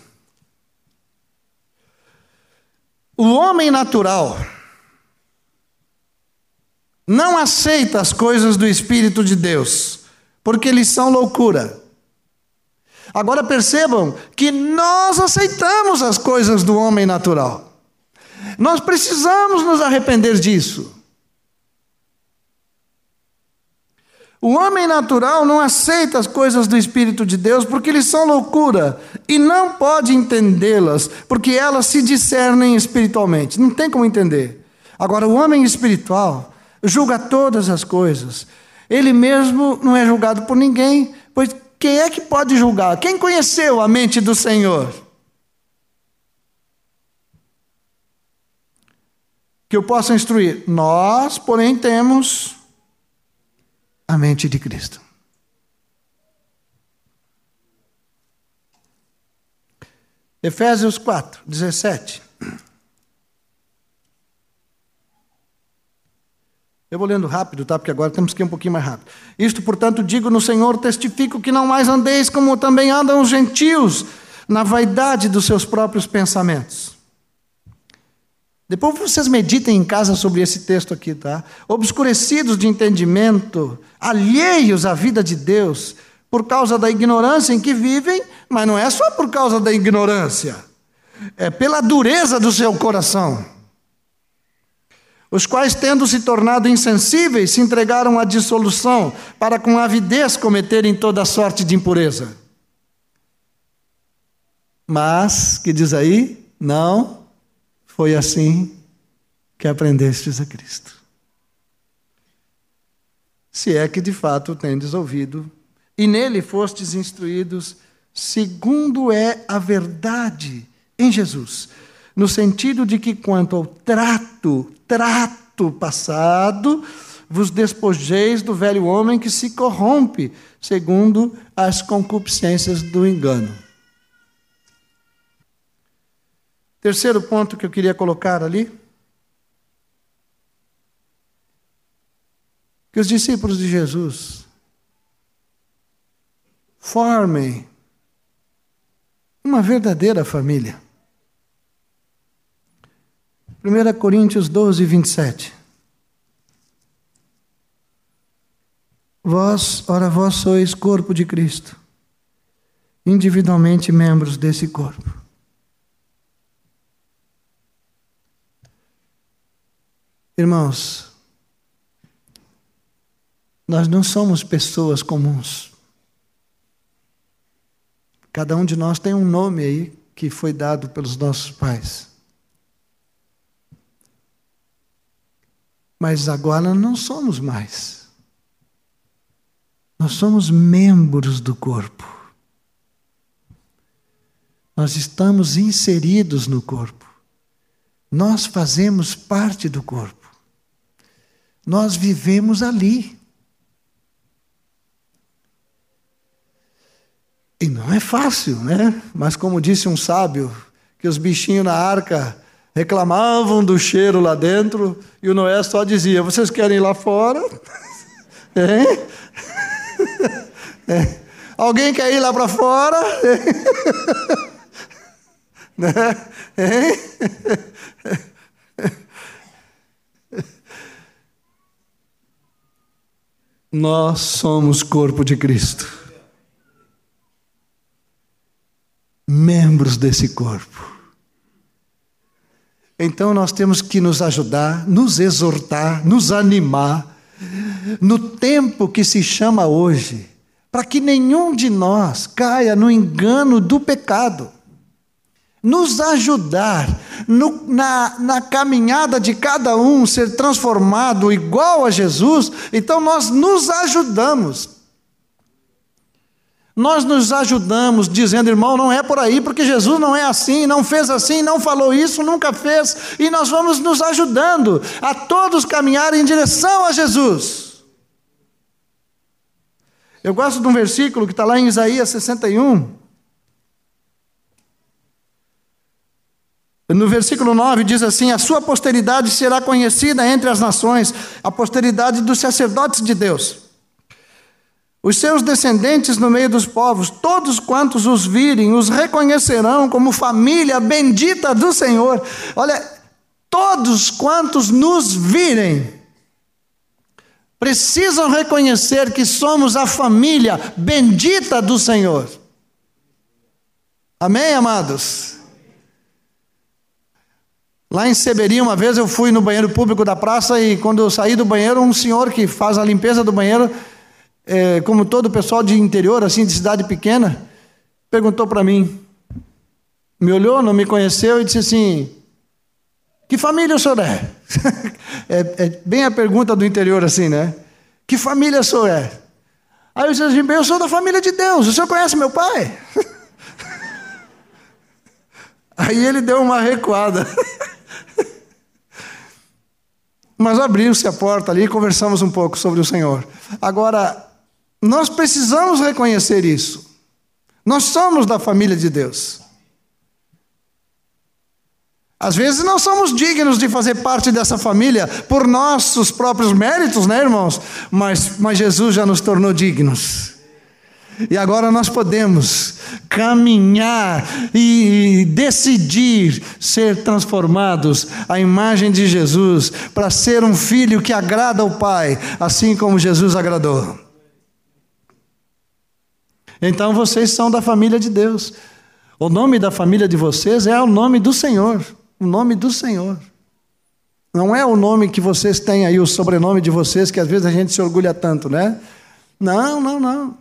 O homem natural não aceita as coisas do Espírito de Deus, porque eles são loucura Agora percebam que nós aceitamos as coisas do homem natural. Nós precisamos nos arrepender disso. O homem natural não aceita as coisas do Espírito de Deus porque eles são loucura e não pode entendê-las porque elas se discernem espiritualmente. Não tem como entender. Agora, o homem espiritual julga todas as coisas. Ele mesmo não é julgado por ninguém, pois quem é que pode julgar? Quem conheceu a mente do Senhor? Que eu possa instruir. Nós, porém, temos a mente de Cristo. Efésios 4, 17. Eu vou lendo rápido, tá? Porque agora temos que ir um pouquinho mais rápido. Isto, portanto, digo no Senhor, testifico que não mais andeis como também andam os gentios, na vaidade dos seus próprios pensamentos. Depois vocês meditem em casa sobre esse texto aqui, tá? Obscurecidos de entendimento, alheios à vida de Deus, por causa da ignorância em que vivem, mas não é só por causa da ignorância, é pela dureza do seu coração os quais, tendo se tornado insensíveis, se entregaram à dissolução, para com avidez cometerem toda sorte de impureza. Mas, que diz aí, não foi assim que aprendestes a Cristo. Se é que de fato tendes ouvido, e nele fostes instruídos, segundo é a verdade em Jesus no sentido de que, quanto ao trato, trato passado, vos despojeis do velho homem que se corrompe, segundo as concupiscências do engano. Terceiro ponto que eu queria colocar ali. Que os discípulos de Jesus formem uma verdadeira família. 1 Coríntios 12, 27. Vós, ora, vós sois corpo de Cristo, individualmente membros desse corpo. Irmãos, nós não somos pessoas comuns. Cada um de nós tem um nome aí que foi dado pelos nossos pais. Mas agora não somos mais. Nós somos membros do corpo. Nós estamos inseridos no corpo. Nós fazemos parte do corpo. Nós vivemos ali. E não é fácil, né? Mas como disse um sábio, que os bichinhos na arca reclamavam do cheiro lá dentro e o Noé só dizia: Vocês querem ir lá fora? *laughs* hein? *laughs* É. Alguém quer ir lá para fora? *laughs* né? Nós somos corpo de Cristo. membros desse corpo. Então nós temos que nos ajudar, nos exortar, nos animar, no tempo que se chama hoje, para que nenhum de nós caia no engano do pecado. Nos ajudar no, na, na caminhada de cada um ser transformado igual a Jesus, então nós nos ajudamos. Nós nos ajudamos dizendo, irmão, não é por aí, porque Jesus não é assim, não fez assim, não falou isso, nunca fez, e nós vamos nos ajudando a todos caminharem em direção a Jesus. Eu gosto de um versículo que está lá em Isaías 61. No versículo 9 diz assim: A sua posteridade será conhecida entre as nações, a posteridade dos sacerdotes de Deus. Os seus descendentes no meio dos povos, todos quantos os virem, os reconhecerão como família bendita do Senhor. Olha, todos quantos nos virem, precisam reconhecer que somos a família bendita do Senhor. Amém, amados? Lá em Seberi, uma vez eu fui no banheiro público da praça e quando eu saí do banheiro, um senhor que faz a limpeza do banheiro é, como todo o pessoal de interior, assim, de cidade pequena, perguntou para mim, me olhou, não me conheceu e disse assim: Que família o senhor é? *laughs* é, é bem a pergunta do interior, assim, né? Que família o senhor é? Aí eu disse assim: Eu sou da família de Deus, o senhor conhece meu pai? *laughs* Aí ele deu uma recuada. *laughs* Mas abriu-se a porta ali e conversamos um pouco sobre o Senhor. Agora, nós precisamos reconhecer isso. Nós somos da família de Deus. Às vezes não somos dignos de fazer parte dessa família por nossos próprios méritos, né, irmãos? Mas, mas Jesus já nos tornou dignos. E agora nós podemos caminhar e decidir ser transformados à imagem de Jesus, para ser um filho que agrada ao Pai, assim como Jesus agradou. Então vocês são da família de Deus. O nome da família de vocês é o nome do Senhor. O nome do Senhor. Não é o nome que vocês têm aí, o sobrenome de vocês, que às vezes a gente se orgulha tanto, né? Não, não, não.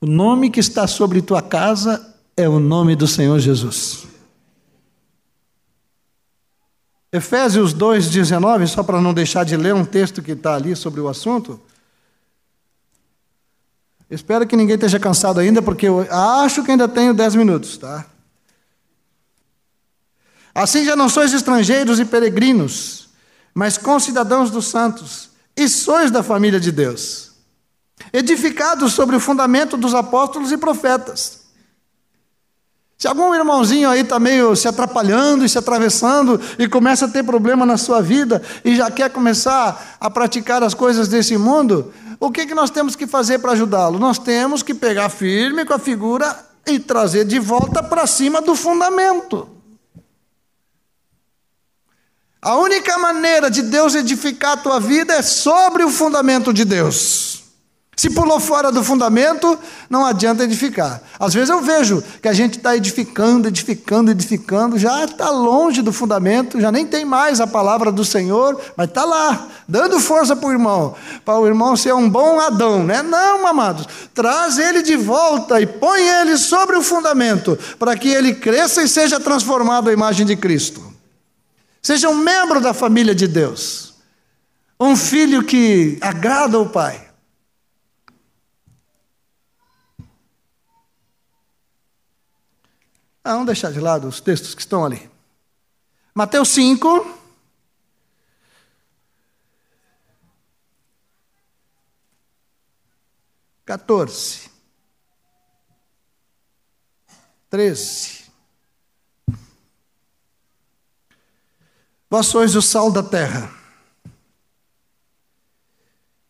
O nome que está sobre tua casa é o nome do Senhor Jesus. Efésios 2,19, só para não deixar de ler um texto que está ali sobre o assunto. Espero que ninguém esteja cansado ainda, porque eu acho que ainda tenho dez minutos, tá? Assim já não sois estrangeiros e peregrinos, mas concidadãos dos santos, e sois da família de Deus, edificados sobre o fundamento dos apóstolos e profetas se algum irmãozinho aí está meio se atrapalhando e se atravessando e começa a ter problema na sua vida e já quer começar a praticar as coisas desse mundo, o que, que nós temos que fazer para ajudá-lo? Nós temos que pegar firme com a figura e trazer de volta para cima do fundamento. A única maneira de Deus edificar a tua vida é sobre o fundamento de Deus. Se pulou fora do fundamento, não adianta edificar. Às vezes eu vejo que a gente está edificando, edificando, edificando, já está longe do fundamento, já nem tem mais a palavra do Senhor, mas está lá, dando força para o irmão, para o irmão ser um bom Adão, né? Não, amados, traz ele de volta e põe ele sobre o fundamento, para que ele cresça e seja transformado à imagem de Cristo. Seja um membro da família de Deus, um filho que agrada o Pai. Ah, vamos deixar de lado os textos que estão ali. Mateus 5. Quatorze. Treze. Vós sois o sal da terra.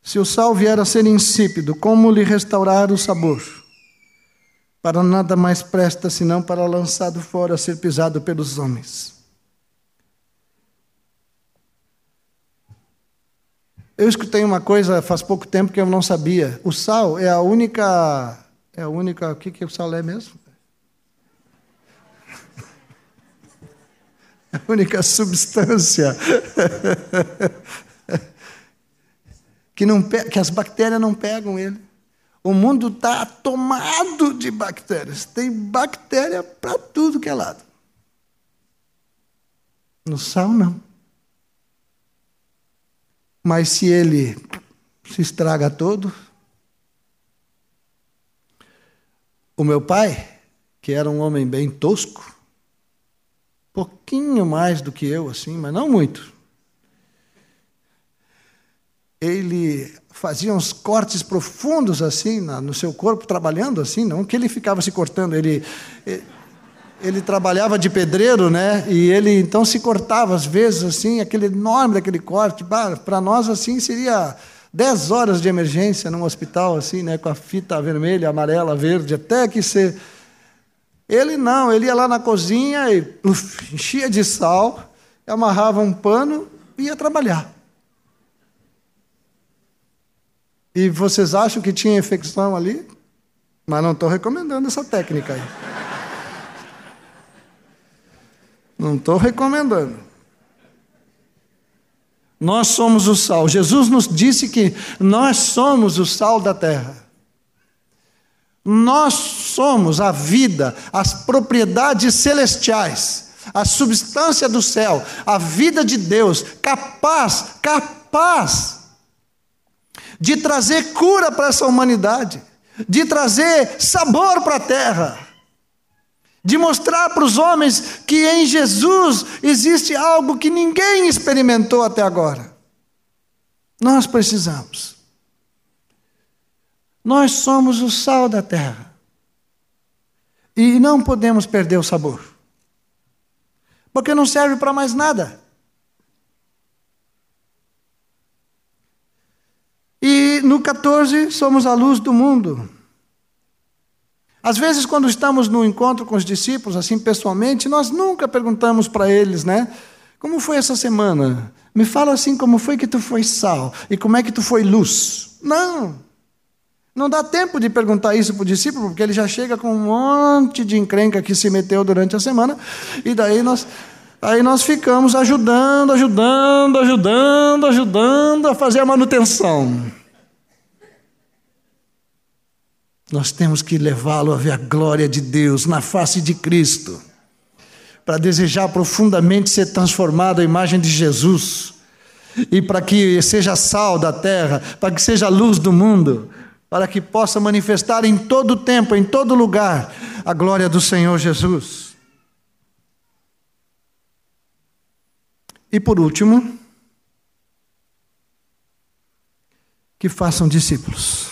Se o sal vier a ser insípido, como lhe restaurar o sabor? Para nada mais presta senão para lançado fora, ser pisado pelos homens. Eu escutei uma coisa faz pouco tempo que eu não sabia. O sal é a única. É a única. O que, que o sal é mesmo? *laughs* a única substância *laughs* que, não, que as bactérias não pegam ele. O mundo está tomado de bactérias. Tem bactéria para tudo que é lado. No sal, não. Mas se ele se estraga todo. O meu pai, que era um homem bem tosco, pouquinho mais do que eu, assim, mas não muito. Ele fazia uns cortes profundos assim no seu corpo, trabalhando assim, não que ele ficava se cortando, ele, ele, ele trabalhava de pedreiro, né? E ele então se cortava às vezes assim, aquele enorme daquele corte, para nós assim seria dez horas de emergência num hospital assim, né, com a fita vermelha, amarela, verde, até que ser ele não, ele ia lá na cozinha e uf, enchia de sal, amarrava um pano e ia trabalhar. E vocês acham que tinha infecção ali? Mas não estou recomendando essa técnica aí. Não estou recomendando. Nós somos o sal. Jesus nos disse que nós somos o sal da terra. Nós somos a vida, as propriedades celestiais, a substância do céu, a vida de Deus, capaz, capaz de trazer cura para essa humanidade, de trazer sabor para a terra, de mostrar para os homens que em Jesus existe algo que ninguém experimentou até agora. Nós precisamos. Nós somos o sal da terra. E não podemos perder o sabor. Porque não serve para mais nada. No 14, somos a luz do mundo. Às vezes, quando estamos no encontro com os discípulos, assim pessoalmente, nós nunca perguntamos para eles, né? Como foi essa semana? Me fala assim como foi que tu foi sal e como é que tu foi luz. Não. Não dá tempo de perguntar isso para o discípulo, porque ele já chega com um monte de encrenca que se meteu durante a semana, e daí nós, aí nós ficamos ajudando, ajudando, ajudando, ajudando a fazer a manutenção. Nós temos que levá-lo a ver a glória de Deus na face de Cristo, para desejar profundamente ser transformado à imagem de Jesus, e para que seja sal da terra, para que seja luz do mundo para que possa manifestar em todo tempo, em todo lugar, a glória do Senhor Jesus. E por último, que façam discípulos.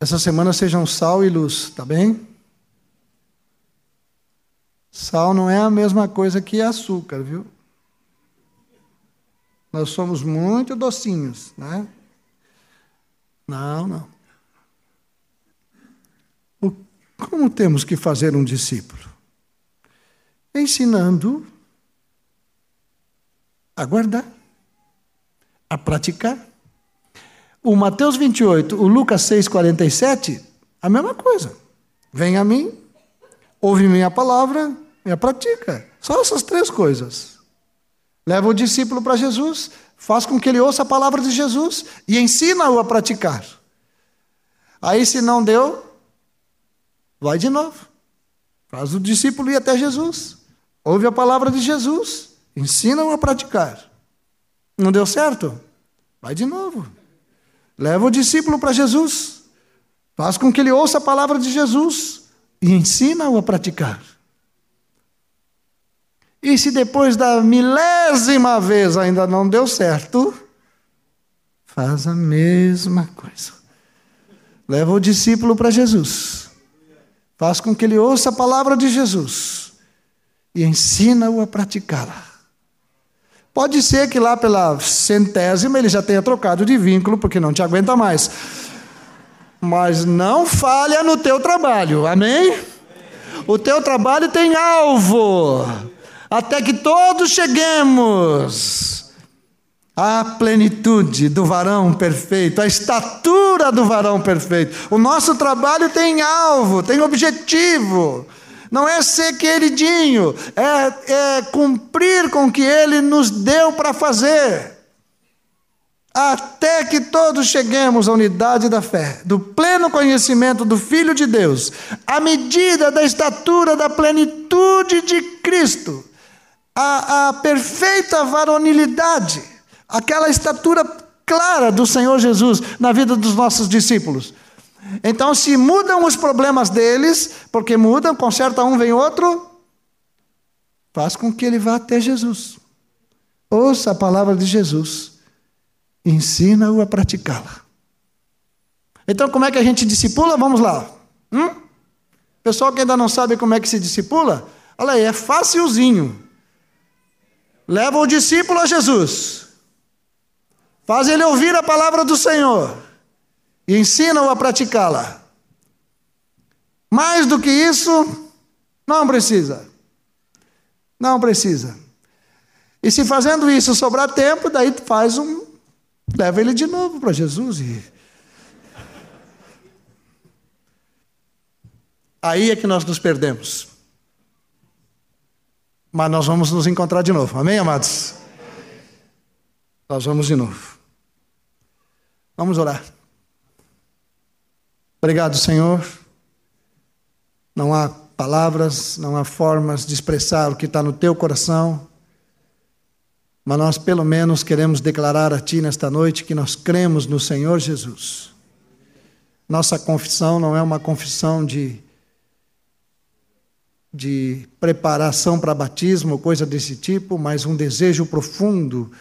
Essa semana sejam sal e luz, tá bem? Sal não é a mesma coisa que açúcar, viu? Nós somos muito docinhos, né? Não, não. Como temos que fazer um discípulo? Ensinando a guardar, a praticar. O Mateus 28, o Lucas 6, 47, a mesma coisa. Vem a mim, ouve minha palavra e a pratica. Só essas três coisas. Leva o discípulo para Jesus, faz com que ele ouça a palavra de Jesus e ensina-o a praticar. Aí, se não deu, vai de novo. Faz o discípulo ir até Jesus. Ouve a palavra de Jesus. Ensina-o a praticar. Não deu certo? Vai de novo. Leva o discípulo para Jesus. Faz com que ele ouça a palavra de Jesus e ensina-o a praticar. E se depois da milésima vez ainda não deu certo, faz a mesma coisa. Leva o discípulo para Jesus. Faz com que ele ouça a palavra de Jesus e ensina-o a praticá-la. Pode ser que lá pela centésima ele já tenha trocado de vínculo porque não te aguenta mais. Mas não falha no teu trabalho, amém? O teu trabalho tem alvo até que todos cheguemos à plenitude do varão perfeito, à estatura do varão perfeito. O nosso trabalho tem alvo, tem objetivo. Não é ser queridinho, é, é cumprir com o que ele nos deu para fazer. Até que todos cheguemos à unidade da fé, do pleno conhecimento do Filho de Deus, à medida da estatura da plenitude de Cristo a, a perfeita varonilidade, aquela estatura clara do Senhor Jesus na vida dos nossos discípulos. Então, se mudam os problemas deles, porque mudam, conserta um, vem outro, faz com que ele vá até Jesus. Ouça a palavra de Jesus, ensina-o a praticá-la. Então, como é que a gente discipula? Vamos lá. Hum? Pessoal que ainda não sabe como é que se discipula, olha aí, é facilzinho. Leva o discípulo a Jesus, faz ele ouvir a palavra do Senhor e ensina-o a praticá-la. Mais do que isso, não precisa. Não precisa. E se fazendo isso sobrar tempo, daí faz um. Leva ele de novo para Jesus e. Aí é que nós nos perdemos. Mas nós vamos nos encontrar de novo. Amém, amados? Nós vamos de novo. Vamos orar. Obrigado, Senhor. Não há palavras, não há formas de expressar o que está no teu coração, mas nós, pelo menos, queremos declarar a Ti nesta noite que nós cremos no Senhor Jesus. Nossa confissão não é uma confissão de de preparação para batismo, coisa desse tipo, mas um desejo profundo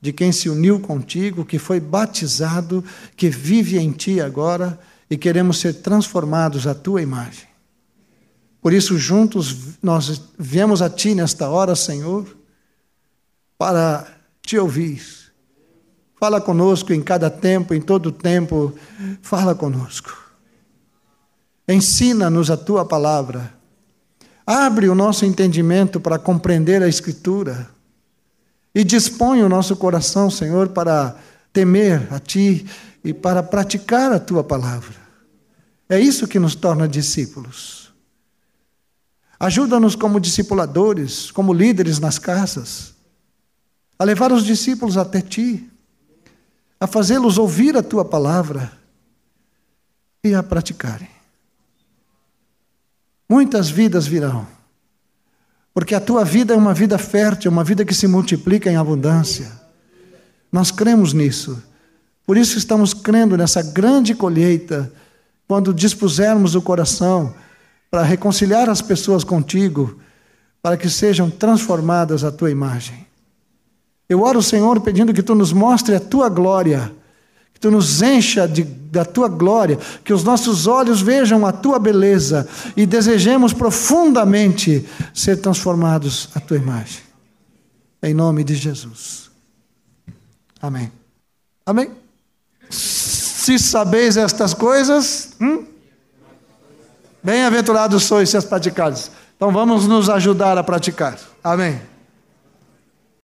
de quem se uniu contigo, que foi batizado, que vive em ti agora e queremos ser transformados à tua imagem. Por isso, juntos, nós viemos a ti nesta hora, Senhor, para te ouvir. Fala conosco em cada tempo, em todo tempo, fala conosco. Ensina-nos a tua palavra Abre o nosso entendimento para compreender a Escritura e dispõe o nosso coração, Senhor, para temer a Ti e para praticar a Tua palavra. É isso que nos torna discípulos. Ajuda-nos como discipuladores, como líderes nas casas, a levar os discípulos até Ti, a fazê-los ouvir a Tua palavra e a praticarem. Muitas vidas virão. Porque a tua vida é uma vida fértil, uma vida que se multiplica em abundância. Nós cremos nisso. Por isso estamos crendo nessa grande colheita, quando dispusermos o coração para reconciliar as pessoas contigo, para que sejam transformadas à tua imagem. Eu oro, Senhor, pedindo que tu nos mostre a tua glória que tu nos encha de, da tua glória, que os nossos olhos vejam a tua beleza e desejemos profundamente ser transformados à tua imagem. Em nome de Jesus. Amém. Amém. Se sabeis estas coisas, hum? bem-aventurados sois se as praticares. Então vamos nos ajudar a praticar. Amém.